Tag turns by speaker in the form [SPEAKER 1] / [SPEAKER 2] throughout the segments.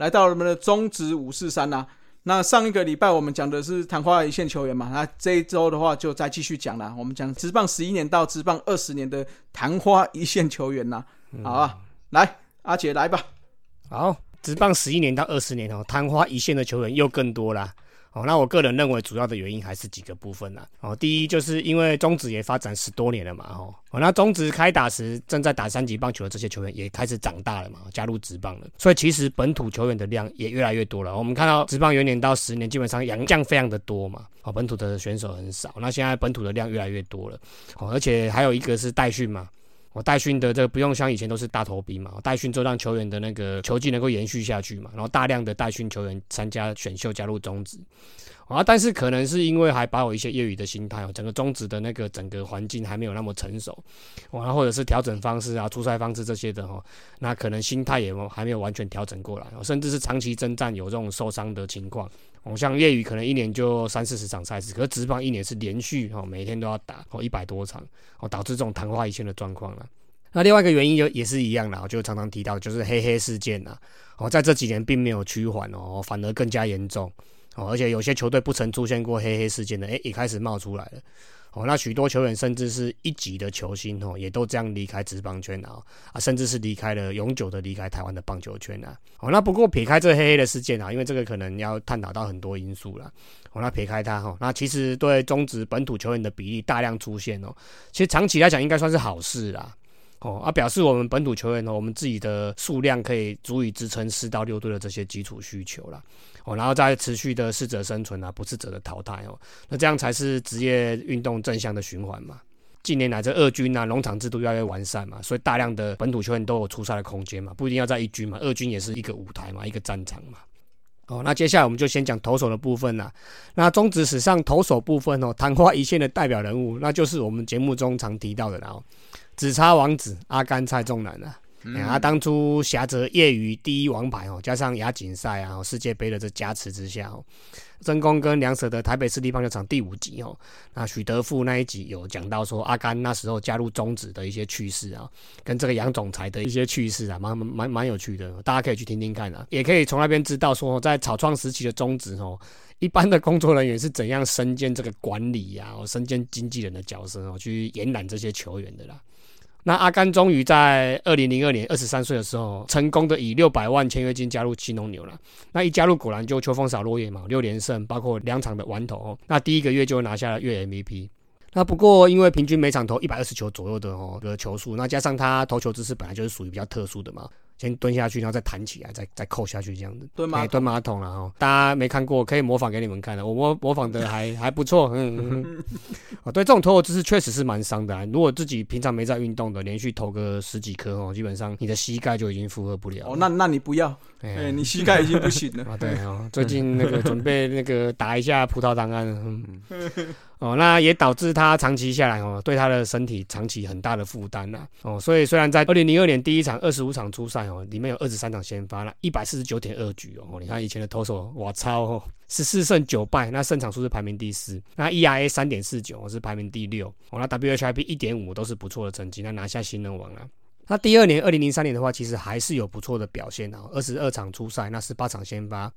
[SPEAKER 1] 来到我们的中职五四三呐。那上一个礼拜我们讲的是昙花一现球员嘛，那这一周的话就再继续讲了。我们讲职棒十一年到职棒二十年的昙花一现球员呐，好啊，来阿杰来吧。
[SPEAKER 2] 好，职棒十一年到二十年哦，昙花一现的球员又更多啦。哦，那我个人认为主要的原因还是几个部分啦。哦，第一就是因为中职也发展十多年了嘛，哦，那中职开打时正在打三级棒球的这些球员也开始长大了嘛，加入职棒了，所以其实本土球员的量也越来越多了。我们看到职棒元年到十年，基本上洋将非常的多嘛，哦，本土的选手很少。那现在本土的量越来越多了，哦，而且还有一个是代训嘛。我代训的这个不用像以前都是大头兵嘛，代训就让球员的那个球技能够延续下去嘛，然后大量的代训球员参加选秀加入中职，啊，但是可能是因为还保有一些业余的心态哦，整个中职的那个整个环境还没有那么成熟，啊，或者是调整方式啊、出赛方式这些的哈，那可能心态也还没有完全调整过来，甚至是长期征战有这种受伤的情况。我，像业余可能一年就三四十场赛事，可是职棒一年是连续哦，每天都要打哦一百多场，哦导致这种昙花一现的状况了。那另外一个原因就也是一样啦，就常常提到就是黑黑事件呐，哦在这几年并没有趋缓哦，反而更加严重哦，而且有些球队不曾出现过黑黑事件的，哎也开始冒出来了。哦，那许多球员甚至是一级的球星哦，也都这样离开职棒圈啊，啊，甚至是离开了永久的离开台湾的棒球圈啊。哦，那不过撇开这黑黑的事件啊，因为这个可能要探讨到很多因素了。哦，那撇开它哈，那其实对中职本土球员的比例大量出现哦，其实长期来讲应该算是好事啦。哦，啊，表示我们本土球员呢，我们自己的数量可以足以支撑四到六队的这些基础需求了。哦，然后再持续的适者生存啊，不适者的淘汰哦，那这样才是职业运动正向的循环嘛。近年来这二军啊，农场制度越来越完善嘛，所以大量的本土球员都有出赛的空间嘛，不一定要在一军嘛，二军也是一个舞台嘛，一个战场嘛。哦，那接下来我们就先讲投手的部分啦。那中职史上投手部分哦，昙花一现的代表人物，那就是我们节目中常提到的啦，紫叉王子阿甘蔡仲南啊。啊，当初挟着业余第一王牌哦，加上亚锦赛啊、世界杯的这加持之下哦，真功跟梁舍的台北市立棒球场第五集哦，那许德富那一集有讲到说阿甘那时候加入中职的一些趣事啊，跟这个杨总裁的一些趣事啊，蛮蛮蛮有趣的，大家可以去听听看啊，也可以从那边知道说在草创时期的中职哦，一般的工作人员是怎样身兼这个管理呀、身兼经纪人的角色哦，去延揽这些球员的啦。那阿甘终于在二零零二年二十三岁的时候，成功的以六百万签约金加入七龙牛了。那一加入果然就秋风扫落叶嘛，六连胜，包括两场的完投。那第一个月就拿下了月 MVP。那不过因为平均每场投一百二十球左右的哦的球数，那加上他投球姿势本来就是属于比较特殊的嘛。先蹲下去，然后再弹起来，再再扣下去，这样子。
[SPEAKER 1] 蹲马
[SPEAKER 2] 蹲马桶了哈，大家没看过，可以模仿给你们看的。我模模仿的还还不错，嗯。哦，对，这种投球姿势确实是蛮伤的。如果自己平常没在运动的，连续投个十几颗哦，基本上你的膝盖就已经负荷不了。
[SPEAKER 1] 哦，那那你不要，哎，你膝盖已经不行了。啊，
[SPEAKER 2] 对哦，最近那个准备那个打一下葡萄糖胺。哦，那也导致他长期下来哦，对他的身体长期很大的负担呐。哦，所以虽然在二零零二年第一场二十五场初赛哦，里面有二十三场先发了，一百四十九点二局哦。你看以前的投手，我操哦，十四胜九败，那胜场数是排名第四，那 ERA 三点四九是排名第六，哦，那 WHIP 一点五都是不错的成绩，那拿下新人王了。那第二年二零零三年的话，其实还是有不错的表现啊，二十二场初赛，那十八场先发。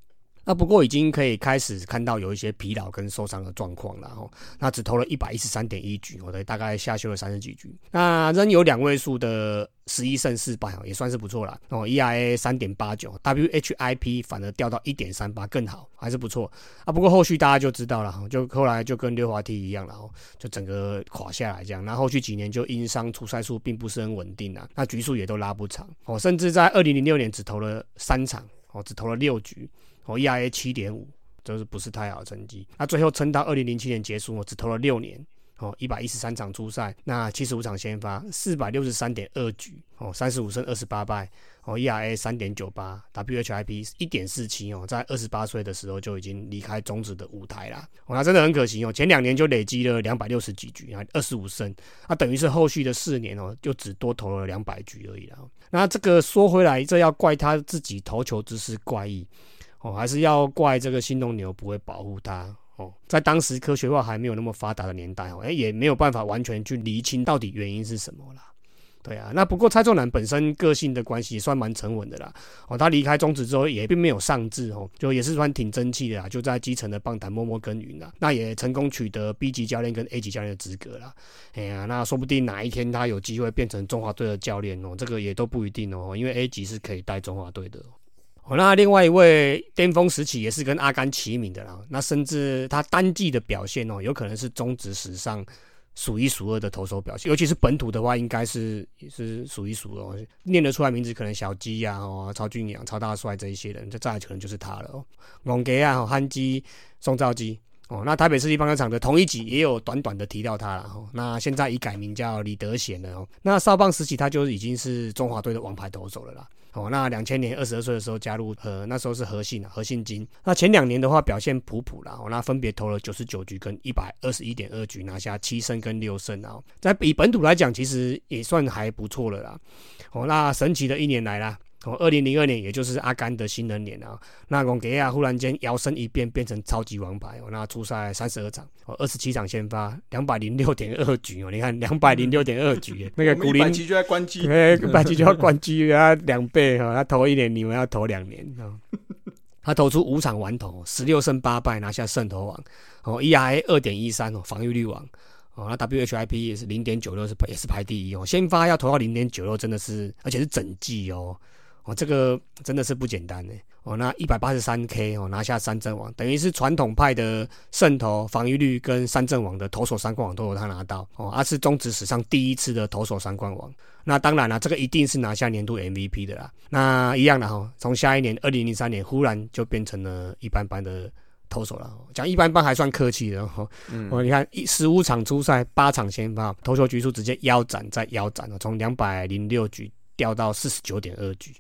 [SPEAKER 2] 那不过已经可以开始看到有一些疲劳跟受伤的状况了哈。那只投了一百一十三点一局，我的大概下修了三十几局。那仍有两位数的十一胜四败哦，也算是不错了哦。ERA 三点八九，WHIP 反而掉到一点三八，更好，还是不错啊。不过后续大家就知道了，就后来就跟溜滑梯一样了哦，就整个垮下来这样。那后续几年就因伤出赛数并不是很稳定啊，那局数也都拉不长哦，甚至在二零零六年只投了三场哦，只投了六局。哦，ERA 七点五，就是不是太好的成绩。那最后撑到二零零七年结束，我只投了六年，哦，一百一十三场初赛，那七十五场先发，四百六十三点二局，哦，三十五胜二十八败，哦，ERA 三点九八，WHIP 一点四七，哦，在二十八岁的时候就已经离开中职的舞台啦。哦，那真的很可惜哦，前两年就累积了两百六十几局啊，二十五胜，那等于是后续的四年哦，就只多投了两百局而已啦。那这个说回来，这要怪他自己投球姿势怪异。哦，还是要怪这个新农牛不会保护它哦。在当时科学化还没有那么发达的年代哦，哎，也没有办法完全去厘清到底原因是什么啦。对啊，那不过蔡仲南本身个性的关系算蛮沉稳的啦。哦，他离开中职之后也并没有上志哦，就也是算挺争气的啦，就在基层的棒坛默默耕耘啦。那也成功取得 B 级教练跟 A 级教练的资格啦。哎呀，那说不定哪一天他有机会变成中华队的教练哦，这个也都不一定哦，因为 A 级是可以带中华队的。那另外一位巅峰时期也是跟阿甘齐名的啦，那甚至他单季的表现哦，有可能是中职史上。数一数二的投手表现，尤其是本土的话，应该是也是数一数二。念得出来名字，可能小鸡呀、哦曹俊阳、曹大帅这一些人，再再可能就是他了哦。龙杰啊、憨鸡、宋兆基哦，那台北市立棒球场的同一集也有短短的提到他了哦。那现在已改名叫李德贤了哦。那少棒时期他就已经是中华队的王牌投手了啦。哦，那两千年二十二岁的时候加入，呃，那时候是和信啊，和信金。那前两年的话表现普普啦，哦，那分别投了九十九局跟一百二十一点二局，拿下七胜跟六胜啊，在比本土来讲，其实也算还不错了啦。哦，那神奇的一年来啦。从二零零二年，也就是阿甘的新人年啊，那贡格亚忽然间摇身一变，变成超级王牌哦。那出赛三十二场，哦，二十七场先发，两百零六点二局哦。你看两百零六点二局，那个古林
[SPEAKER 1] 一就在关机，
[SPEAKER 2] 哎，一百局就要关机，他两倍哈，他投一年，你们要投两年啊。他投出五场完投，十六胜八败，拿下胜投王哦，ERA 二点一三哦，防御率王哦，那 WHIP 也是零点九六，是也是排第一哦。先发要投到零点九六，真的是，而且是整季哦。哦，这个真的是不简单呢。哦，那一百八十三 K 哦，拿下三阵王，等于是传统派的胜投、防御率跟三阵王的投手三冠王都有他拿到。哦，啊是中职史上第一次的投手三冠王。那当然了，这个一定是拿下年度 MVP 的啦。那一样的哈，从下一年二零零三年，忽然就变成了一般般的投手了。讲一般般还算客气的哈。哦，你看一十五场初赛，八场先发，投球局数直接腰斩再腰斩了，从两百零六局掉到四十九点二局。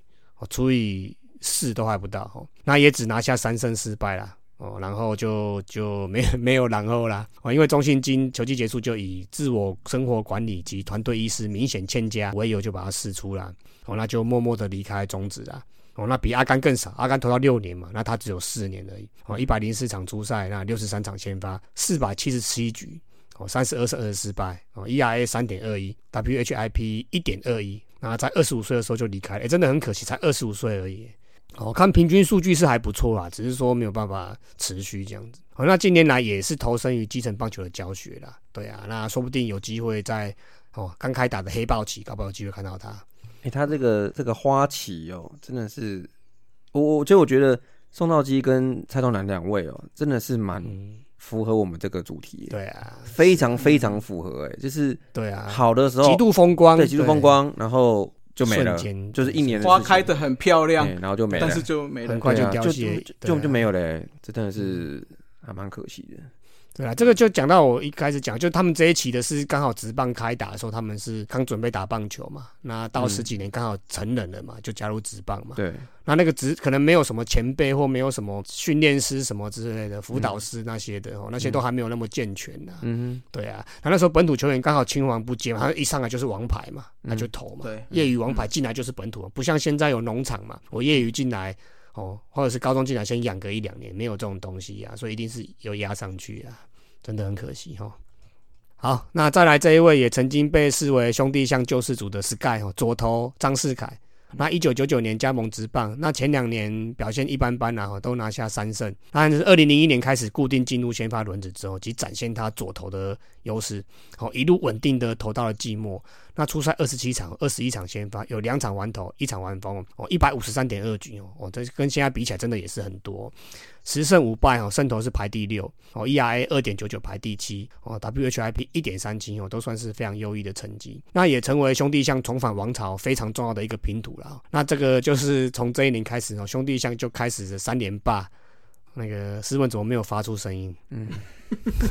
[SPEAKER 2] 除以四都还不到哦，那也只拿下三胜四败啦哦，然后就就没没有然后啦。哦，因为中信金球季结束就以自我生活管理及团队意识明显欠佳为由就把他释出了哦，那就默默的离开中职啦。哦，那比阿甘更少，阿甘投到六年嘛，那他只有四年而已。哦，一百零四场初赛，那六十三场先发，四百七十七局哦，三十二胜二十失败哦，ERA 三点二一，WHIP 一点二一。那在二十五岁的时候就离开了，哎，真的很可惜，才二十五岁而已。哦，看平均数据是还不错啦，只是说没有办法持续这样子。哦，那近年来也是投身于基层棒球的教学啦。对啊，那说不定有机会在哦刚开打的黑豹旗，搞不好有机会看到他。
[SPEAKER 3] 哎，他这个这个花旗哦，真的是我我就我觉得宋道基跟蔡东南两位哦，真的是蛮。符合我们这个主题，
[SPEAKER 2] 对啊，
[SPEAKER 3] 非常非常符合，哎，就是
[SPEAKER 2] 对啊，
[SPEAKER 3] 好的时候
[SPEAKER 2] 极度风光，
[SPEAKER 3] 对，极度风光，然后就没了，就是一年
[SPEAKER 1] 花开的很漂亮，
[SPEAKER 3] 然后就没了，
[SPEAKER 1] 但是就没了，
[SPEAKER 2] 很快就凋谢，
[SPEAKER 3] 就就没有嘞，这真的是还蛮可惜的。
[SPEAKER 2] 对啊，这个就讲到我一开始讲，就他们这一期的是刚好职棒开打的时候，他们是刚准备打棒球嘛。那到十几年刚好成人了嘛，就加入职棒嘛。
[SPEAKER 3] 对。
[SPEAKER 2] 那那个职可能没有什么前辈或没有什么训练师什么之类的辅导师那些的哦，那些都还没有那么健全呢。嗯对啊，那那时候本土球员刚好青黄不接嘛，他一上来就是王牌嘛，那就投嘛。
[SPEAKER 1] 对。
[SPEAKER 2] 业余王牌进来就是本土，不像现在有农场嘛，我业余进来哦，或者是高中进来先养个一两年，没有这种东西呀，所以一定是有压上去啊。真的很可惜哈。好，那再来这一位也曾经被视为兄弟像救世主的 Sky 哦，左投张世凯。那一九九九年加盟职棒，那前两年表现一般般然后，都拿下三胜。那是二零零一年开始固定进入先发轮子之后，即展现他左投的优势，好一路稳定的投到了季末。那出赛二十七场，二十一场先发，有两场完投，一场完封哦，一百五十三点二局哦，哦，这跟现在比起来真的也是很多。十胜五败哦，胜投是排第六哦，ERA 二点九九排第七哦，WHIP 一点三七哦，都算是非常优异的成绩。那也成为兄弟象重返王朝非常重要的一个拼图了。那这个就是从这一年开始哦，兄弟象就开始三连霸。那个斯文怎么没有发出声音？嗯，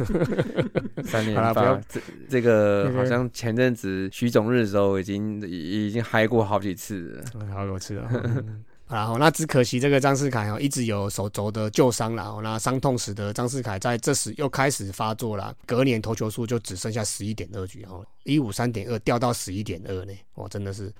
[SPEAKER 3] 三连霸，这这个好像前阵子徐总日的时候已经已经嗨过好几次
[SPEAKER 2] 了，好多次了。然后那只可惜这个张世凯哦，一直有手肘的旧伤了。那伤痛使得张世凯在这时又开始发作了。隔年投球数就只剩下十一点二局哦，一五三点二掉到十一点二呢。哇，真的是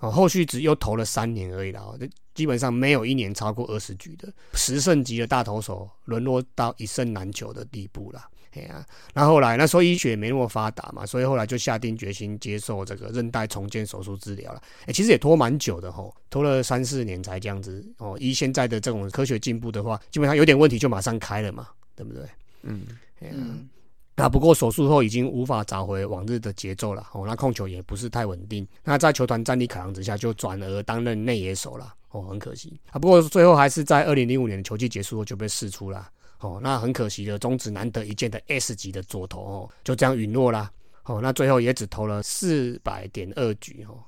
[SPEAKER 2] 哦，后续只又投了三年而已了。基本上没有一年超过二十局的十胜级的大投手，沦落到一胜难求的地步了。哎呀，那后来那时候医学没那么发达嘛，所以后来就下定决心接受这个韧带重建手术治疗了。哎，其实也拖蛮久的吼，拖了三四年才这样子哦。依现在的这种科学进步的话，基本上有点问题就马上开了嘛，对不对？嗯嗯。那不过手术后已经无法找回往日的节奏了哦，那控球也不是太稳定。那在球团战力考量之下，就转而担任内野手了哦，很可惜啊。不过最后还是在二零零五年的球季结束后就被释出了。哦，那很可惜的，中指难得一见的 S 级的左投哦，就这样陨落啦。哦，那最后也只投了四百点二局哦，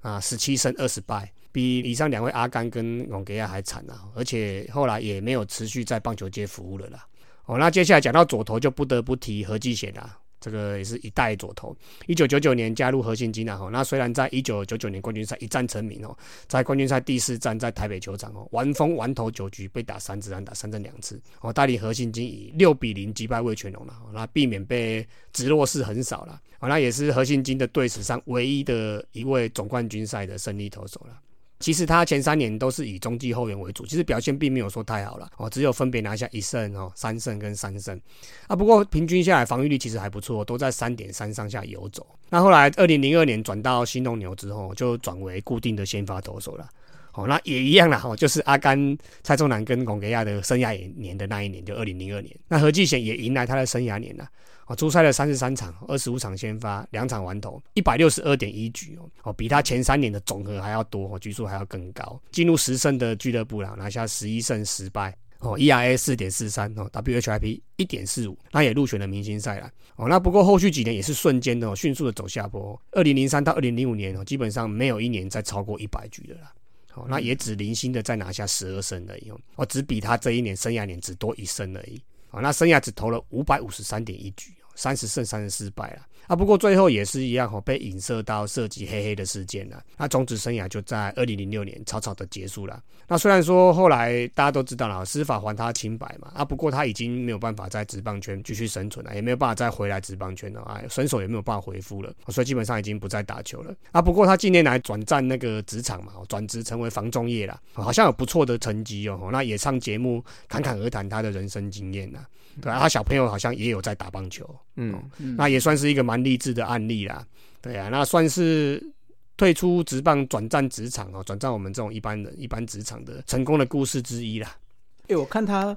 [SPEAKER 2] 啊，十七胜二十败，比以上两位阿甘跟永格亚还惨啊！而且后来也没有持续在棒球界服务了啦。哦，那接下来讲到左投，就不得不提何继贤啦。这个也是一代左投，一九九九年加入核心机呢。哈，那虽然在一九九九年冠军赛一战成名哦，在冠军赛第四战在台北球场哦，完封完投九局被打三支安打三振两次哦，带领核心金以六比零击败魏全龙了，那避免被直落是很少了，哦，那也是核心金的队史上唯一的一位总冠军赛的胜利投手了。其实他前三年都是以中继后援为主，其实表现并没有说太好了哦，只有分别拿下一胜哦、三胜跟三胜啊。不过平均下来防御率其实还不错，都在三点三上下游走。那后来二零零二年转到新农牛之后，就转为固定的先发投手了。哦，那也一样啦，哦，就是阿甘、蔡仲南跟龚格亚的生涯年的那一年，就二零零二年。那何继贤也迎来他的生涯年了。哦，出赛了三十三场，二十五场先发，两场完投，一百六十二点一局哦，哦，比他前三年的总和还要多，哦，局数还要更高。进入十胜的俱乐部了，拿下十一胜十败，哦，ERA 四点四三，哦，WHIP 一点四五，那也入选了明星赛了。哦，那不过后续几年也是瞬间的，迅速的走下坡。二零零三到二零零五年哦，基本上没有一年再超过一百局的啦。哦，那也只零星的再拿下十二胜而已，哦，只比他这一年生涯年只多一胜而已。哦，那生涯只投了五百五十三点一局。三十胜三十四败了啊！不过最后也是一样哦，被引射到涉及黑黑的事件了。那终止生涯就在二零零六年草草的结束了。那虽然说后来大家都知道了，司法还他清白嘛啊，不过他已经没有办法在职棒圈继续生存了，也没有办法再回来职棒圈了啊，身手也没有办法回复了，所以基本上已经不再打球了啊。不过他近年来转战那个职场嘛，转职成为防中业了，好像有不错的成绩哦。那也上节目侃侃而谈他的人生经验呐。对啊，他小朋友好像也有在打棒球，嗯，那也算是一个蛮励志的案例啦。对啊，那算是退出职棒转战职场哦，转战我们这种一般人一般职场的成功的故事之一啦。
[SPEAKER 1] 哎，我看他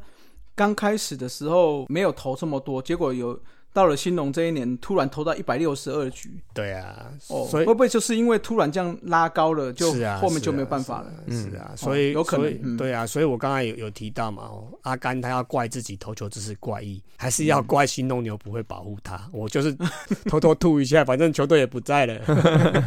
[SPEAKER 1] 刚开始的时候没有投这么多，结果有。到了新农这一年，突然投到一百六十二局。
[SPEAKER 2] 对啊，
[SPEAKER 1] 哦，所以会不会就是因为突然这样拉高了，就后面就没有办法了？
[SPEAKER 2] 是啊，所以
[SPEAKER 1] 有可能。
[SPEAKER 2] 对啊，所以我刚才有有提到嘛，阿甘他要怪自己投球姿势怪异，还是要怪新农牛不会保护他？我就是 偷偷吐一下，反正球队也不在了。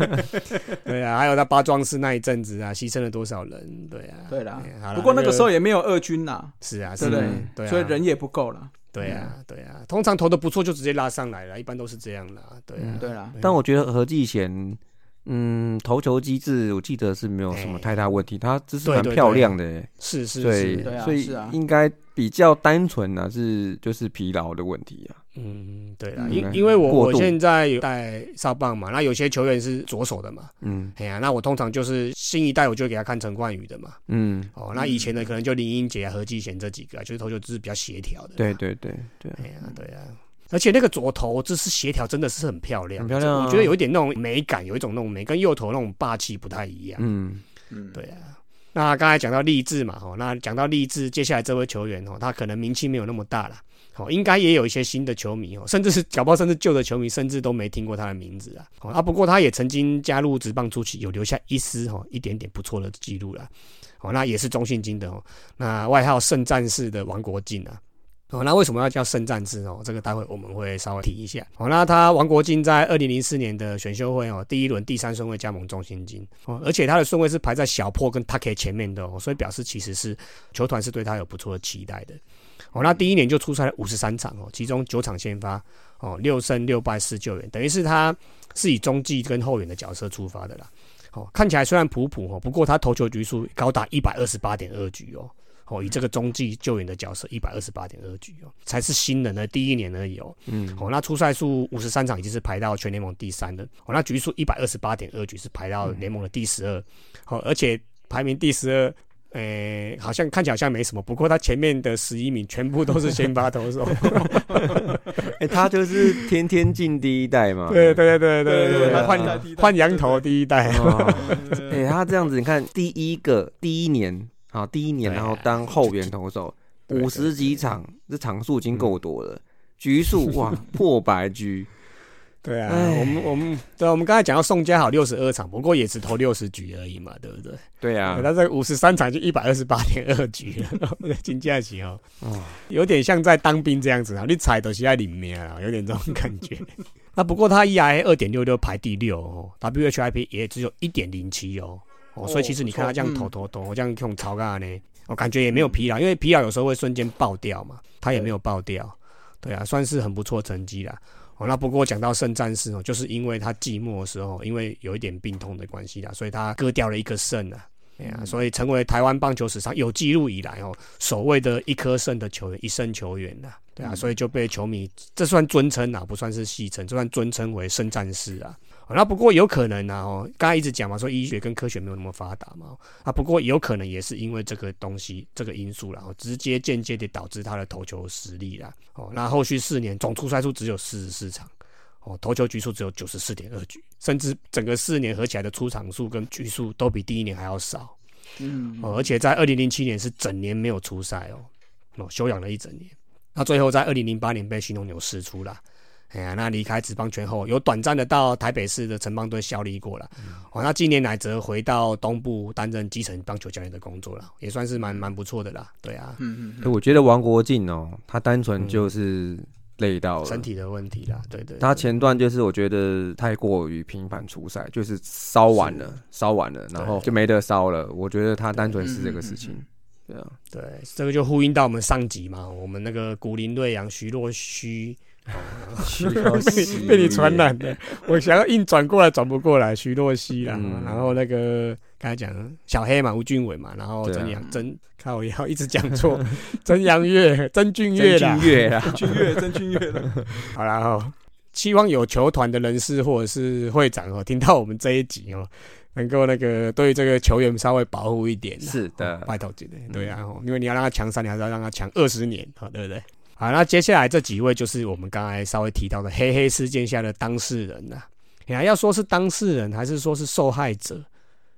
[SPEAKER 2] 对啊，还有他八壮士那一阵子啊，牺牲了多少人？对啊，
[SPEAKER 1] 对啦。不过那个时候也没有二军呐。
[SPEAKER 2] 是啊，
[SPEAKER 1] 对不对？所以人也不够了。
[SPEAKER 2] 对啊，对啊，通常投的不错就直接拉上来了，一般都是这样的。对啊，
[SPEAKER 1] 对啦。
[SPEAKER 3] 但我觉得何继贤，嗯，投球机制我记得是没有什么太大问题，他姿势蛮漂亮的。
[SPEAKER 2] 是是
[SPEAKER 3] 是，所以应该比较单纯啊，是就是疲劳的问题啊。
[SPEAKER 2] 嗯，对啊，因因为我我现在有带哨棒嘛，那有些球员是左手的嘛，嗯，哎呀，那我通常就是新一代，我就给他看陈冠宇的嘛，嗯，哦，那以前的可能就林英杰、何继贤这几个，就是投球姿势比较协调的，
[SPEAKER 3] 对对对对，
[SPEAKER 2] 哎呀，对啊，而且那个左投姿势协调真的是很漂亮，
[SPEAKER 3] 很漂亮，
[SPEAKER 2] 我觉得有一点那种美感，有一种那种美，跟右投那种霸气不太一样，嗯。嗯，对啊，那刚才讲到励志嘛，哦，那讲到励志，接下来这位球员哦，他可能名气没有那么大了。哦，应该也有一些新的球迷哦，甚至是搞不好甚至旧的球迷，甚至都没听过他的名字啊。哦，啊，不过他也曾经加入职棒初期，有留下一丝哦一点点不错的记录了。哦，那也是中信金的哦，那外号圣战士的王国进啊。哦，那为什么要叫圣战士哦？这个待会我们会稍微提一下。哦，那他王国进在二零零四年的选秀会哦，第一轮第三顺位加盟中信金哦，而且他的顺位是排在小破跟 t a k 前面的哦，所以表示其实是球团是对他有不错的期待的。哦，那第一年就出赛了五十三场哦，其中九场先发哦，六胜六败四救援，等于是他是以中继跟后援的角色出发的啦。哦，看起来虽然普普哦，不过他投球局数高达一百二十八点二局哦。哦，以这个中继救援的角色一百二十八点二局哦，才是新人的第一年而已哦。嗯，哦，那出赛数五十三场已经是排到全联盟第三了。哦，那局数一百二十八点二局是排到联盟的第十二。哦，而且排名第十二。诶，好像看起来好像没什么，不过他前面的十一名全部都是先发投手。
[SPEAKER 3] 哎，他就是天天进第一代嘛。
[SPEAKER 2] 对对对对
[SPEAKER 1] 对
[SPEAKER 2] 对，换换羊头第一代。
[SPEAKER 3] 哎，他这样子，你看第一个第一年啊，第一年然后当后援投手，五十几场，这场数已经够多了，局数 哇破百局。
[SPEAKER 2] 对啊，我们我们对，我们刚才讲到宋佳好六十二场，不过也只投六十局而已嘛，对不对？
[SPEAKER 3] 对啊，
[SPEAKER 2] 他这五十三场就一百二十八点二局了，金假期哦，有点像在当兵这样子啊，你踩都是在里面啊，有点这种感觉。那不过他 ERA 二点六六排第六哦，WHIP 也只有一点零七哦，哦，所以其实你看他这样投投投，我这样用超干呢，我感觉也没有疲劳，因为疲劳有时候会瞬间爆掉嘛，他也没有爆掉，对啊，算是很不错成绩啦。哦，那不过讲到圣战士哦，就是因为他寂寞的时候，因为有一点病痛的关系啦，所以他割掉了一颗肾啊，哎呀，所以成为台湾棒球史上有记录以来哦，首位的一颗肾的球员，一生球员呐，对啊，所以就被球迷这算尊称啊，不算是戏称，这算尊称为圣战士啊。那不过有可能啊，哦，刚才一直讲嘛，说医学跟科学没有那么发达嘛，啊，不过有可能也是因为这个东西这个因素然后直接间接的导致他的投球实力啦，哦，那后续四年总出赛数只有四十四场，哦，投球局数只有九十四点二局，甚至整个四年合起来的出场数跟局数都比第一年还要少，嗯，哦，而且在二零零七年是整年没有出赛哦，哦，休养了一整年，那最后在二零零八年被新农牛释出了。哎呀，那离开职棒圈后，有短暂的到台北市的城邦队效力过了。哦，那近年来则回到东部担任基层棒球教练的工作了，也算是蛮蛮不错的啦。对啊，
[SPEAKER 3] 嗯嗯。我觉得王国进哦，他单纯就是累到了
[SPEAKER 2] 身体的问题啦。对对。
[SPEAKER 3] 他前段就是我觉得太过于频繁出赛，就是烧完了，烧完了，然后就没得烧了。我觉得他单纯是这个事情。对啊，
[SPEAKER 2] 对，这个就呼应到我们上集嘛，我们那个古林瑞阳徐若虚。
[SPEAKER 3] 徐若曦
[SPEAKER 2] 被你传染的，我想要硬转过来转不过来。徐若曦啦，然后那个刚才讲小黑嘛，吴俊伟嘛，然后曾阳曾，看我要一直讲错，曾阳月、曾俊月
[SPEAKER 3] 啦，俊月啦，
[SPEAKER 1] 俊月、曾俊月了。
[SPEAKER 2] 好了哈，希望有球团的人士或者是会长哦，听到我们这一集哦，能够那个对这个球员稍微保护一点。
[SPEAKER 3] 是的，
[SPEAKER 2] 拜托姐，对啊，因为你要让他强三年，还是要让他强二十年，好对不对？好，那接下来这几位就是我们刚才稍微提到的黑黑事件下的当事人呐。你还要说是当事人，还是说是受害者，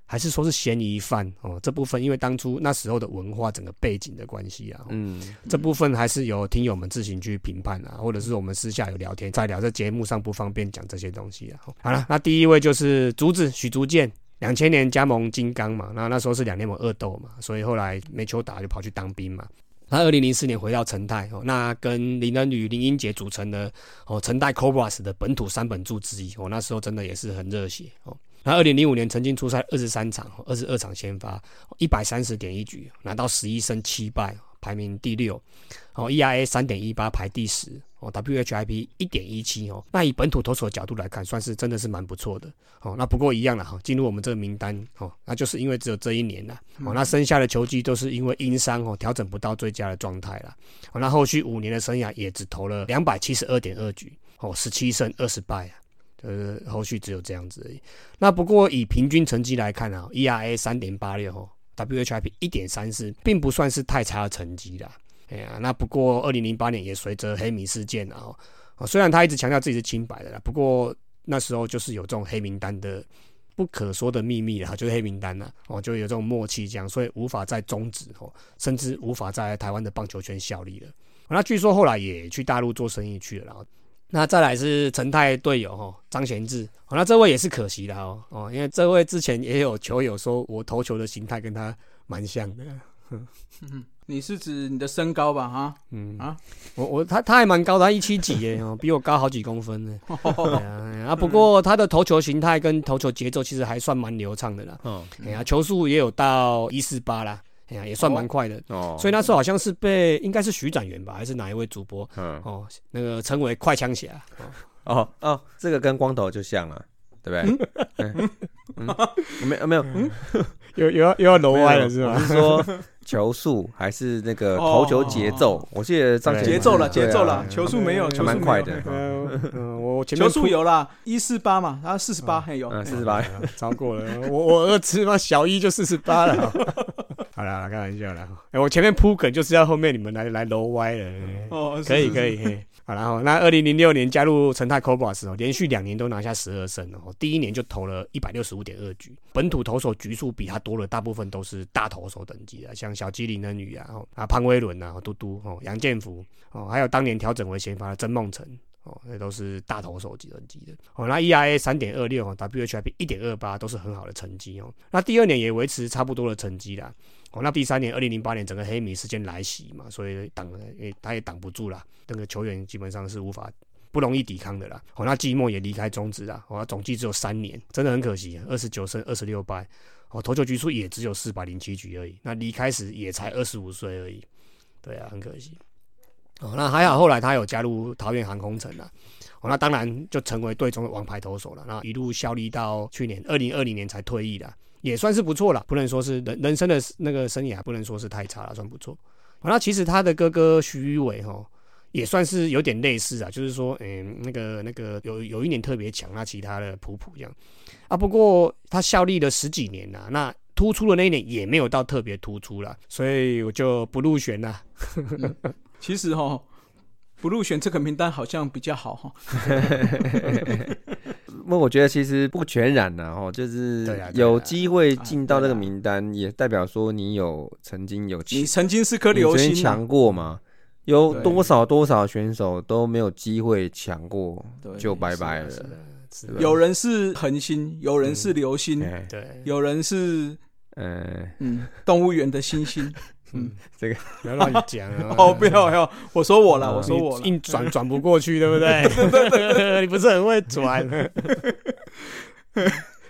[SPEAKER 2] 还是说是嫌疑犯？哦，这部分因为当初那时候的文化整个背景的关系啊，嗯，这部分还是由听友们自行去评判啊，或者是我们私下有聊天再聊。在节目上不方便讲这些东西啊。好了，那第一位就是竹子许竹健，两千年加盟金刚嘛，那那时候是两年盟二斗嘛，所以后来没球打就跑去当兵嘛。他二零零四年回到成泰哦，那跟林恩与、林英杰组成的哦成泰 Cobras 的本土三本柱之一哦，那时候真的也是很热血哦。那二零零五年曾经出赛二十三场，二十二场先发，一百三十点一局，拿到十一胜七败，排名第六哦 EIA 三点一八排第十。哦，WHIP 一点一七哦，那以本土投手的角度来看，算是真的是蛮不错的哦。那不过一样了哈，进入我们这个名单哦，那就是因为只有这一年了哦。那剩下的球季都是因为因伤哦，调整不到最佳的状态了。哦，那后续五年的生涯也只投了两百七十二点二局哦，十七胜二十败啊，呃，后续只有这样子而已。那不过以平均成绩来看啊，ERA 三点八六哦，WHIP 一点三四，并不算是太差的成绩啦。哎呀，那不过二零零八年也随着黑米事件啊，虽然他一直强调自己是清白的啦，不过那时候就是有这种黑名单的不可说的秘密啦，就是黑名单呐，哦，就有这种默契这样，所以无法再终止哦，甚至无法在台湾的棒球圈效力了。那据说后来也去大陆做生意去了，然后那再来是陈泰队友哈张贤志，那这位也是可惜的哦，哦，因为这位之前也有球友说我投球的形态跟他蛮像的。
[SPEAKER 1] 你是指你的身高吧？哈，嗯啊，
[SPEAKER 2] 我我他他还蛮高的，一七几耶，比我高好几公分呢。啊，不过他的投球形态跟投球节奏其实还算蛮流畅的啦。嗯，哎呀，球速也有到一四八啦，哎呀，也算蛮快的。哦，所以那时候好像是被应该是徐展元吧，还是哪一位主播？嗯，哦，那个称为快枪侠。
[SPEAKER 3] 哦哦，这个跟光头就像了，对不对？嗯，没有没有，嗯
[SPEAKER 2] 又又要又要揉歪了是吧？
[SPEAKER 3] 是说。球速还是那个投球节奏？我记得张
[SPEAKER 1] 节奏了，节奏了，球速没有，球
[SPEAKER 3] 蛮快的。
[SPEAKER 2] 嗯，我我前面
[SPEAKER 1] 球速有啦，一四八嘛，他四十八还有，
[SPEAKER 3] 四十八，
[SPEAKER 2] 超过了，我我儿子嘛小一就四十八了。好了，好啦开玩笑啦。哎我前面铺梗就是要后面你们来来揉歪了。
[SPEAKER 1] 哦，是
[SPEAKER 2] 可以可以，好，然后那二零零六年加入成泰 Cobras 哦，连续两年都拿下十二胜哦，第一年就投了一百六十五点二局，本土投手局数比他多了，大部分都是大投手等级的，像小基林恩宇啊，哦啊潘威伦啊，嘟嘟哦，杨建福哦，还有当年调整为先发的曾梦成。哦，那都是大投手级等级的。哦，那 ERA 三点二六，WHIP 一点二八，都是很好的成绩哦。那第二年也维持差不多的成绩啦。哦，那第三年二零零八年整个黑米事件来袭嘛，所以挡了，也他也挡不住啦。那个球员基本上是无法不容易抵抗的啦。哦，那季末也离开中职啦。哦，总计只有三年，真的很可惜，二十九胜二十六败。哦，投球局数也只有四百零七局而已。那离开时也才二十五岁而已。对啊，很可惜。哦，那还好，后来他有加入桃园航空城了。哦，那当然就成为队中的王牌投手了。那一路效力到去年二零二零年才退役的，也算是不错了。不能说是人人生的那个生涯，不能说是太差了，算不错。那其实他的哥哥徐伟哈，也算是有点类似啊，就是说，嗯，那个那个有有一年特别强，那其他的普普这样啊。不过他效力了十几年呐，那突出的那一年也没有到特别突出了，所以我就不入选了。
[SPEAKER 1] 其实哈，不入选这个名单好像比较好哈。
[SPEAKER 3] 那我觉得其实不全然呐，哦，就是有机会进到这个名单，也代表说你有曾经有
[SPEAKER 1] 你曾经是颗流星啊，
[SPEAKER 3] 曾经强过嘛？有多少多少选手都没有机会抢过，就拜拜了。
[SPEAKER 1] 有人是恒星，有人是流星，
[SPEAKER 3] 哎，
[SPEAKER 2] 对，
[SPEAKER 1] 有人是
[SPEAKER 3] 呃，
[SPEAKER 1] 嗯动物园的星星。
[SPEAKER 2] 不要乱讲啊！
[SPEAKER 1] 哦，不要不要，我说我了，
[SPEAKER 3] 嗯
[SPEAKER 1] 我说我了。
[SPEAKER 2] 硬转转不过去，对不对？你不是很会转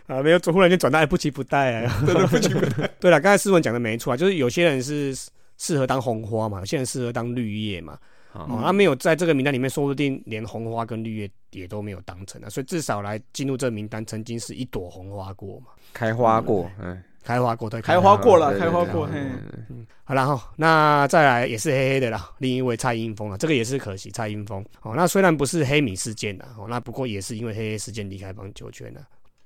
[SPEAKER 2] 啊？没有转，忽然间转到哎不急不待啊！对对，不期不待。对了，刚才思文讲的没错啊，就是有些人是适合当红花嘛，有些人适合当绿叶嘛。哦，他没有在这个名单里面，说不定连红花跟绿叶也都没有当成啊，所以至少来进入这个名单，曾经是一朵红花过嘛，
[SPEAKER 3] 开花过，嗯，
[SPEAKER 2] 开花过对，
[SPEAKER 1] 开花过了开花过嘿。
[SPEAKER 2] 好然后那再来也是黑黑的啦，另一位蔡英峰啊，这个也是可惜，蔡英峰。哦，那虽然不是黑米事件的哦，那不过也是因为黑黑事件离开棒球圈了。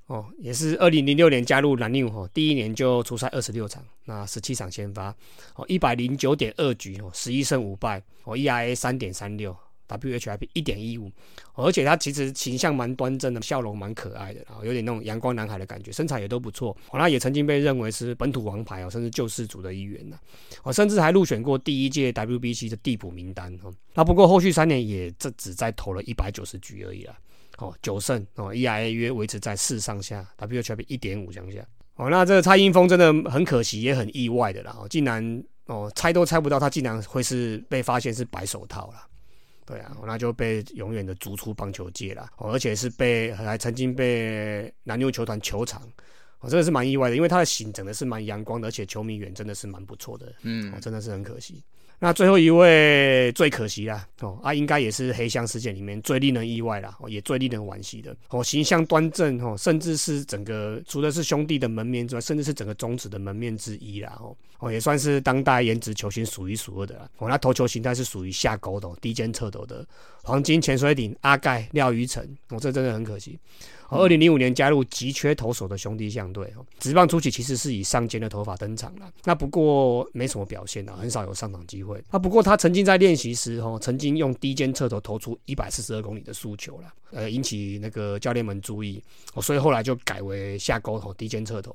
[SPEAKER 2] 哦，也是二零零六年加入蓝牛哦，第一年就出赛二十六场，那十七场先发，哦一百零九点二局哦，十一胜五败，哦 ERA 三点三六，WHIP 一点一五，而且他其实形象蛮端正的，笑容蛮可爱的，然后有点那种阳光男孩的感觉，身材也都不错。哦，那也曾经被认为是本土王牌哦，甚至救世主的一员呢。哦，甚至还入选过第一届 WBC 的递补名单哦。那不过后续三年也这只在投了一百九十局而已啦。哦，九胜哦，ERA 约维持在四上下，WHIP 一点五上下。哦，那这个蔡英峰真的很可惜，也很意外的啦。哦，竟然哦猜都猜不到，他竟然会是被发现是白手套啦。对啊，那就被永远的逐出棒球界了、哦，而且是被还曾经被南牛球团球场，哦，真的是蛮意外的，因为他的型整的是蛮阳光的，而且球迷缘真的是蛮不错的，
[SPEAKER 3] 嗯。
[SPEAKER 2] 哦，真的是很可惜。那最后一位最可惜啦，哦啊，应该也是黑箱事件里面最令人意外啦，哦，也最令人惋惜的，哦，形象端正，哦，甚至是整个除了是兄弟的门面之外，甚至是整个中职的门面之一啦，哦，哦，也算是当代颜值球星数一数二的啦，哦，那投球形态是属于下勾的、低肩侧斗的黄金潜水艇阿盖廖鱼成，哦，这真的很可惜。二零零五年加入急缺投手的兄弟象队哦，职棒初期其实是以上肩的头发登场了，那不过没什么表现啊，很少有上场机会。啊，不过他曾经在练习时哦，曾经用低肩侧投投出一百四十二公里的速球了，呃，引起那个教练们注意哦，所以后来就改为下勾投低肩侧投。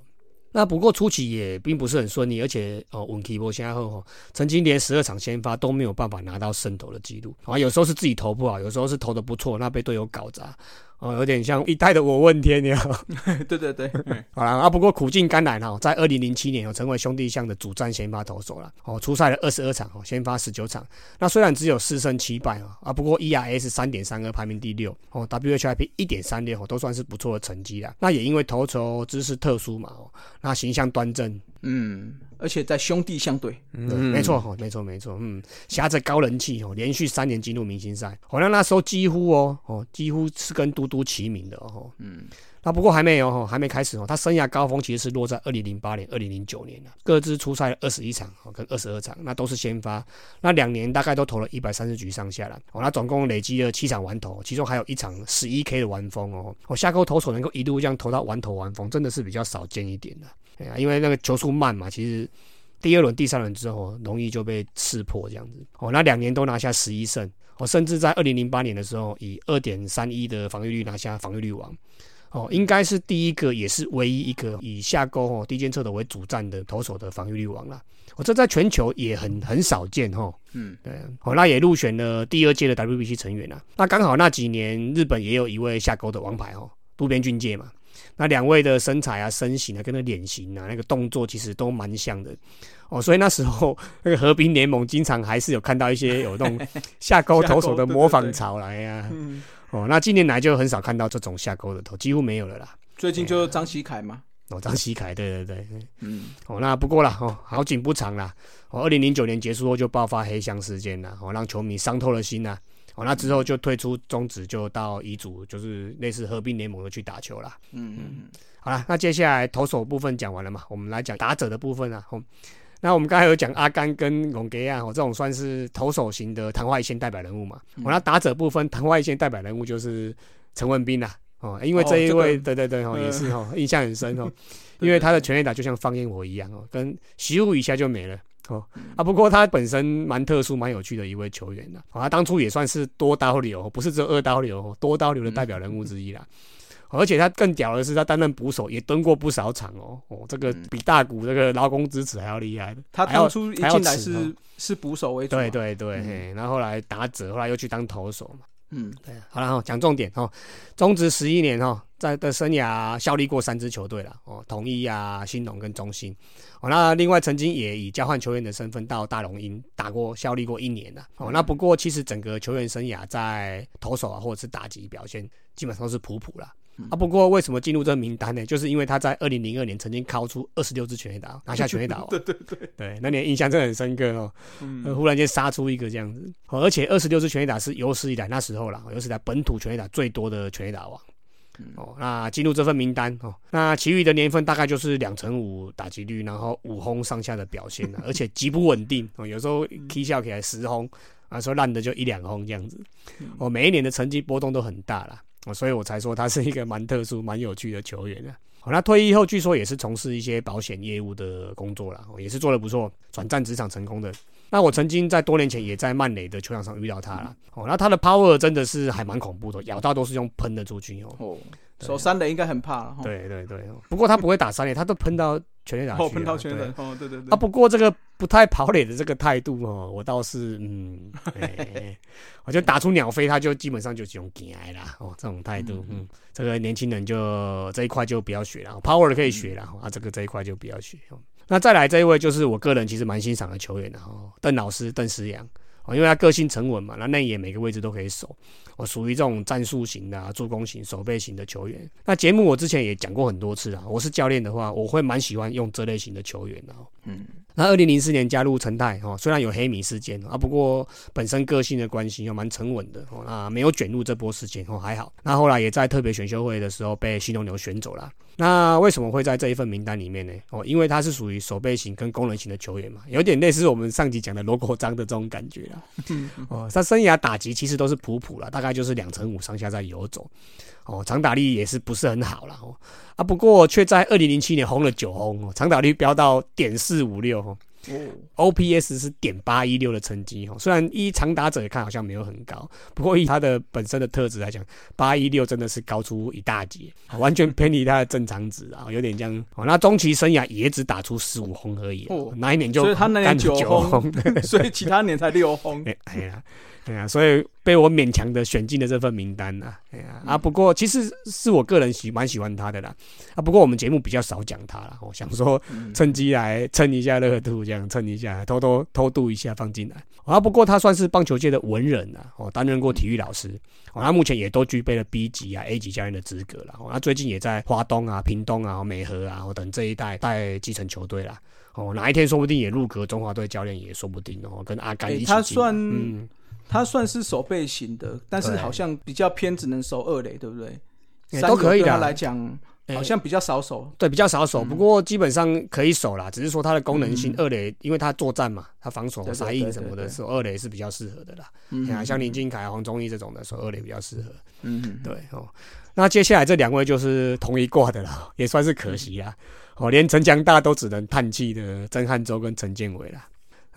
[SPEAKER 2] 那不过初期也并不是很顺利，而且哦，文基波现在后哦，曾经连十二场先发都没有办法拿到胜投的记录啊，有时候是自己投不好，有时候是投的不错，那被队友搞砸。哦，有点像一代的我问天呀。
[SPEAKER 1] 对对 对，
[SPEAKER 2] 好了啊，不过苦尽甘来哈，在二零零七年哦，成为兄弟象的主战先发投手了哦，出赛了二十二场哦，先发十九场。那虽然只有四胜七败啊，啊，不过 ERA 是三点三二，排名第六哦，WHIP 一点三六哦，都算是不错的成绩了。那也因为投球姿势特殊嘛哦，那形象端正，
[SPEAKER 1] 嗯，而且在兄弟相对，
[SPEAKER 2] 嗯，没错哈，没错没错，嗯，挟着高人气哦，连续三年进入明星赛，好像那时候几乎哦哦，几乎是跟嘟嘟齐名的哦，嗯，那不过还没有哦，还没开始哦。他生涯高峰其实是落在二零零八年、二零零九年了，各自出赛二十一场，跟二十二场，那都是先发。那两年大概都投了一百三十局上下了哦。那总共累积了七场完投，其中还有一场十一 K 的完封哦。哦，下钩投手能够一路这样投到完投完封，真的是比较少见一点的。哎呀，因为那个球速慢嘛，其实第二轮、第三轮之后容易就被刺破这样子哦。那两年都拿下十一胜哦，甚至在二零零八年的时候以二点三一的防御率拿下防御率王。哦，应该是第一个，也是唯一一个以下钩哦低肩侧的为主战的投手的防御率王了。哦，这在全球也很很少见哈。嗯，对。哦，那也入选了第二届的 WBC 成员啊。那刚好那几年日本也有一位下钩的王牌哦，渡边俊介嘛。那两位的身材啊、身形啊、跟那脸型啊、那个动作其实都蛮像的。哦，所以那时候 那个和平联盟经常还是有看到一些有那种下钩投手的模仿潮来呀。哦，那近年来就很少看到这种下钩的头，几乎没有了啦。
[SPEAKER 1] 最近就张喜凯嘛。
[SPEAKER 2] 哦，张喜凯，对对对，嗯。哦，那不过啦，哦，好景不长啦。哦，二零零九年结束后就爆发黑箱事件了，哦，让球迷伤透了心呐。哦，那之后就退出中职，就到乙组，就是类似合并联盟的去打球啦。嗯嗯嗯。好了，那接下来投手部分讲完了嘛，我们来讲打者的部分啊。哦。那我们刚才有讲阿甘跟龙格亚哦，这种算是投手型的昙花一现代表人物嘛。我那打者部分昙花一现代表人物就是陈文斌啦。哦，因为这一位，对对对哦，也是哦，印象很深哦。因为他的全垒打就像放烟火一样哦，跟习武一下就没了哦。啊，不过他本身蛮特殊、蛮有趣的一位球员的。哦，他当初也算是多刀流，不是只有二刀流，多刀流的代表人物之一啦。而且他更屌的是，他担任捕手也蹲过不少场哦。哦，这个比大谷这个劳工之耻还要厉害的。
[SPEAKER 1] 他当初一进来是是捕手为主。
[SPEAKER 2] 对对对，然后后来打者，后来又去当投手嘛。嗯，对。好了哈，讲重点哈，中职十一年哈，在的生涯效力过三支球队了哦，统一啊、新农跟中兴。哦，那另外曾经也以交换球员的身份到大龙鹰打过，效力过一年了。哦，那不过其实整个球员生涯在投手啊或者是打击表现，基本上是普普了。啊，不过为什么进入这个名单呢？就是因为他在二零零二年曾经敲出二十六支全垒打，拿下全垒打。
[SPEAKER 1] 对对对，
[SPEAKER 2] 对，那年印象真的很深刻哦。嗯，忽然间杀出一个这样子，而且二十六支全垒打是有史以来那时候啦，有史以来本土全垒打最多的全垒打王。哦，那进入这份名单哦，那其余的年份大概就是两成五打击率，然后五轰上下的表现了，而且极不稳定哦，有时候 K 笑起来十轰啊，说烂的就一两轰这样子。哦，每一年的成绩波动都很大了。哦，所以我才说他是一个蛮特殊、蛮有趣的球员的。好，那退役后据说也是从事一些保险业务的工作了，也是做的不错，转战职场成功的。那我曾经在多年前也在曼雷的球场上遇到他了。哦，那他的 power 真的是还蛮恐怖的，咬到都是用喷的出去哦。
[SPEAKER 1] 守三垒应该很怕。
[SPEAKER 2] 对对对，不过他不会打三垒，他都喷到。全垒打，
[SPEAKER 1] 哦，喷到全垒哦，对对对。
[SPEAKER 2] 啊，不过这个不太跑垒的这个态度哦，我倒是嗯，我就打出鸟飞，他就基本上就用惊来啦哦，这种态度，嗯，这个年轻人就这一块就不要学了，power 的可以学了啊，这个这一块就不要学。那再来这一位就是我个人其实蛮欣赏的球员的哦，邓老师邓思阳哦，因为他个性沉稳嘛，那内野每个位置都可以守。我属于这种战术型的、助攻型、守备型的球员。那节目我之前也讲过很多次啊，我是教练的话，我会蛮喜欢用这类型的球员的。嗯。那二零零四年加入成泰哦，虽然有黑米事件啊，不过本身个性的关系又蛮沉稳的哦，那没有卷入这波事件哦，还好。那后来也在特别选秀会的时候被新东牛选走了。那为什么会在这一份名单里面呢？哦，因为他是属于守备型跟功能型的球员嘛，有点类似我们上集讲的罗国章的这种感觉啦。哦，他生涯打击其实都是普普了，大概就是两成五上下在游走。哦，长打力也是不是很好了哦，啊，不过却在二零零七年红了九轰哦，长打率飙到点四五六哦，OPS 是点八一六的成绩哦，虽然一长打者看好像没有很高，不过以他的本身的特质来讲，八一六真的是高出一大截，完全偏离他的正常值啊，有点这样哦。那中期生涯也只打出十五轰而已，那一年就
[SPEAKER 1] 所以他那年九轰，所以其他年才六轰，
[SPEAKER 2] 哎呀。哎呀，所以被我勉强的选进了这份名单呐。哎呀啊，不过其实是我个人喜蛮喜欢他的啦。啊，不过我们节目比较少讲他了，我想说趁机来蹭一下热度，这样蹭一下，偷偷偷渡一下放进来。啊，不过他算是棒球界的文人呐，哦，担任过体育老师，哦，他目前也都具备了 B 级啊、A 级教练的资格了。哦，他最近也在华东啊、屏东啊、美和啊等这一带带基层球队啦。哦，哪一天说不定也入阁中华队教练也说不定哦，跟阿甘一起。
[SPEAKER 1] 他算嗯。他算是守备型的，但是好像比较偏，只能守二垒，对不对？
[SPEAKER 2] 都可以的
[SPEAKER 1] 对他来讲
[SPEAKER 2] 哎
[SPEAKER 1] 好像比较少守。
[SPEAKER 2] 对，比较少守，
[SPEAKER 1] 嗯
[SPEAKER 2] 不过基本上可以守啦。只是说它的功能性，
[SPEAKER 1] 嗯
[SPEAKER 2] 二垒因为它作战嘛，它防守杀印什么的守，二垒是比较适合的啦。
[SPEAKER 1] 嗯
[SPEAKER 2] 啊，像林俊凯、黄宗义这种的守，二垒比较适合。
[SPEAKER 1] 嗯，
[SPEAKER 2] 对哦，那接下来这两位就是同一挂的啦，也算是可惜啦。哦，连陈强大都只能叹气的曾汉洲跟陈建伟啦。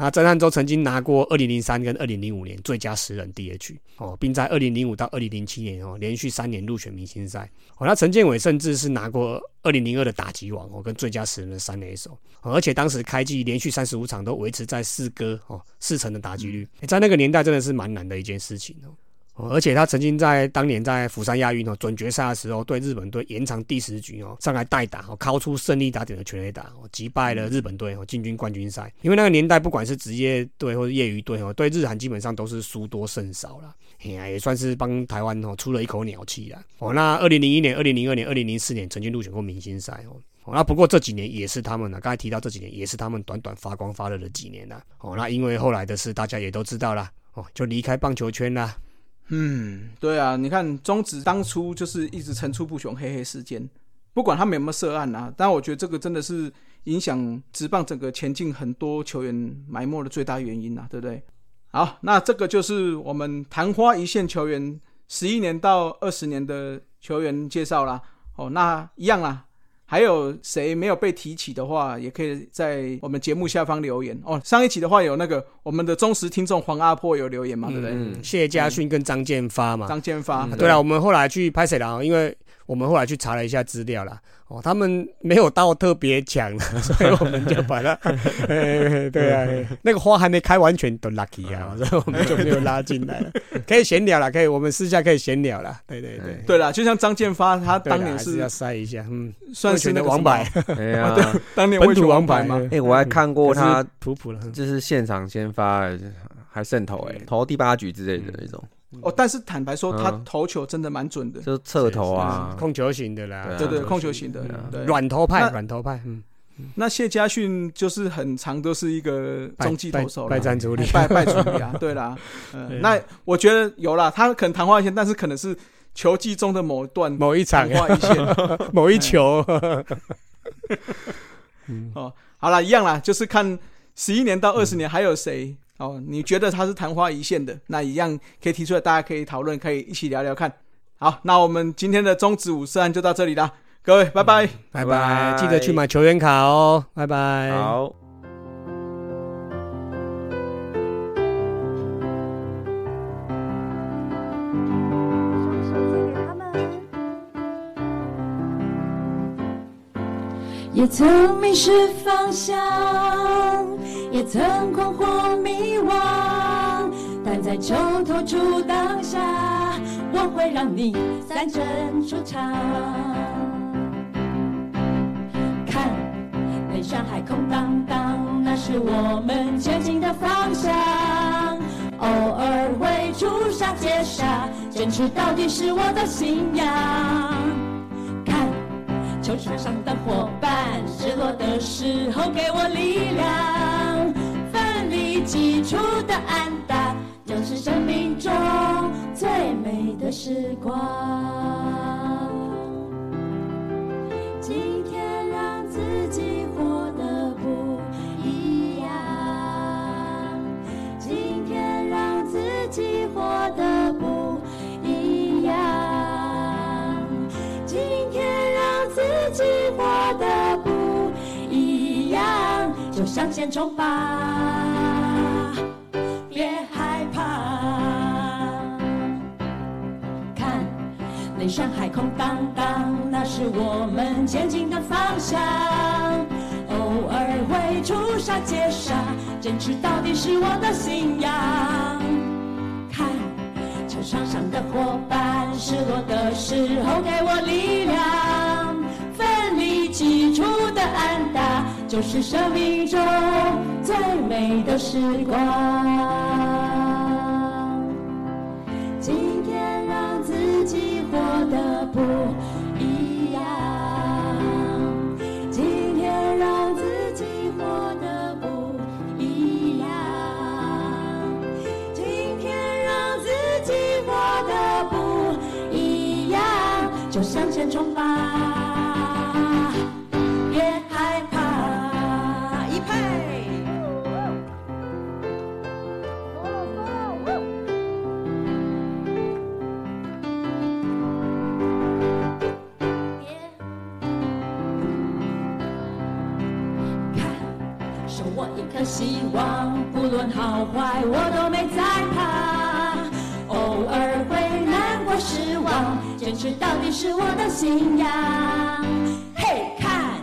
[SPEAKER 2] 那曾汉洲曾经拿过二零零三跟二零零五年最佳十人 DH 哦，并在二零零五到二零零七年哦连续三年入选明星赛。哦，那陈建伟甚至是拿过二零零二的打击王哦，跟最佳十人的三垒手、哦，而且当时开季连续三十五场都维持在四哥哦四成的打击率，在那个年代真的是蛮难的一件事情哦。哦，而且他曾经在当年在釜山亚运哦准决赛的时候，对日本队延长第十局哦上来代打哦，敲出胜利打点的全垒打哦，击败了日本队哦进军冠军赛。因为那个年代不管是职业队或者业余队哦，对日韩基本上都是输多胜少啦。哎呀，也算是帮台湾哦出了一口鸟气啦。哦，那二零零一年、二零零二年、二零零四年曾经入选过明星赛哦。哦，那不过这几年也是他们呢，刚才提到这几年也是他们短短发光发热的几年啊。哦，那因为后来的事大家也都知道啦，哦，就离开棒球圈啦。
[SPEAKER 1] 嗯，对啊，你看中职当初就是一直层出不穷黑黑事件，不管他们有没有涉案啊，但我觉得这个真的是影响职棒整个前进很多球员埋没的最大原因啊，对不对？好，那这个就是我们昙花一现球员十一年到二十年的球员介绍啦。哦，那一样啦。还有谁没有被提起的话，也可以在我们节目下方留言哦。上一期的话有那个我们的忠实听众黄阿婆有留言嘛，对不对？
[SPEAKER 3] 嗯，
[SPEAKER 2] 谢家训跟张建发嘛。
[SPEAKER 1] 张建发，
[SPEAKER 3] 嗯
[SPEAKER 2] 对了，我们后来去拍谁了？因为我们后来去查了一下资料啦，哦，他们没有到特别强，所以我们就把它，哎对啊，那个花还没开完全都 lucky 啊，所以我们就没有拉进来了。可以闲聊了，可以，我们私下可以闲聊了。对对对，
[SPEAKER 1] 对啦，就像张建发，他当年是
[SPEAKER 2] 是要塞一下，嗯，
[SPEAKER 1] 算是那个
[SPEAKER 2] 的王牌，
[SPEAKER 1] 什么，
[SPEAKER 3] 哎呀，
[SPEAKER 1] 当年
[SPEAKER 2] 本土王牌
[SPEAKER 1] 王嘛。
[SPEAKER 3] 哎，我还看过他，
[SPEAKER 2] 普普了，
[SPEAKER 3] 就是现场先发，还胜投，哎，投第八局之类的那种，
[SPEAKER 1] 哦，但是坦白说，
[SPEAKER 3] 嗯。
[SPEAKER 1] 他投球真的蛮准的，
[SPEAKER 3] 就侧投啊，
[SPEAKER 2] 控球型的啦，
[SPEAKER 3] 对啊
[SPEAKER 1] 对对，控球型的
[SPEAKER 3] 对啊，
[SPEAKER 1] 对。
[SPEAKER 2] 软投派，
[SPEAKER 1] 那
[SPEAKER 2] 软投派，嗯，
[SPEAKER 1] 那谢家训就是很长都是一个中继投手啦。
[SPEAKER 2] 败战处理，
[SPEAKER 1] 拜拜主理啊，对啦，嗯，那我觉得有啦，他可能昙花一现，但是可能是球季中的某一段
[SPEAKER 2] 某一场
[SPEAKER 1] 昙，花一现。
[SPEAKER 2] 某一球，
[SPEAKER 1] 哦，好了，一样啦，就是看十一年到二十年还有谁、哦，你觉得他是昙花一现的，那一样可以提出来，大家可以讨论，可以一起聊聊看。好，那我们今天的中指五四案就到这里啦，各位，拜拜。
[SPEAKER 2] 拜
[SPEAKER 3] 拜
[SPEAKER 2] 拜，记得去买球员卡哦，拜拜，
[SPEAKER 3] 好。
[SPEAKER 4] 也曾迷失方向，也曾困惑迷惘，但在球投出当下，我会让你三振出场。看，那山海空荡荡，那是我们前进的方向。偶尔会出杀接杀，坚持到底是我的信仰。看。球场上的伙伴，失落的时候给我力量，奋力挤出的安达，就是生命中最美的时光。今天让自己活得不一样，今天让自己活向前冲吧，别害怕。看，那山海空荡荡，那是我们前进的方向。偶尔会出杀接杀，坚持到底是我的信仰。看，球场上的伙伴，失落的时候给我力量，奋力击出的安，就是生命中最美的时光。今天让自己活得不一样，今天让自己活得不一样，今天让自己活得不一样，就向前冲吧，是我的信仰。嘿，看，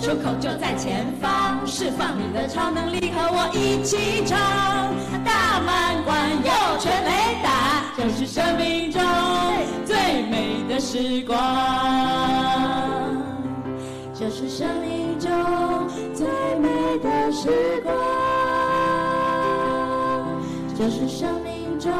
[SPEAKER 4] 出口就在前方，释放你的超能力，和我一起唱。大满贯有全雷打，就是生命中最美的时光。这是生命中最美的时光，这是生命中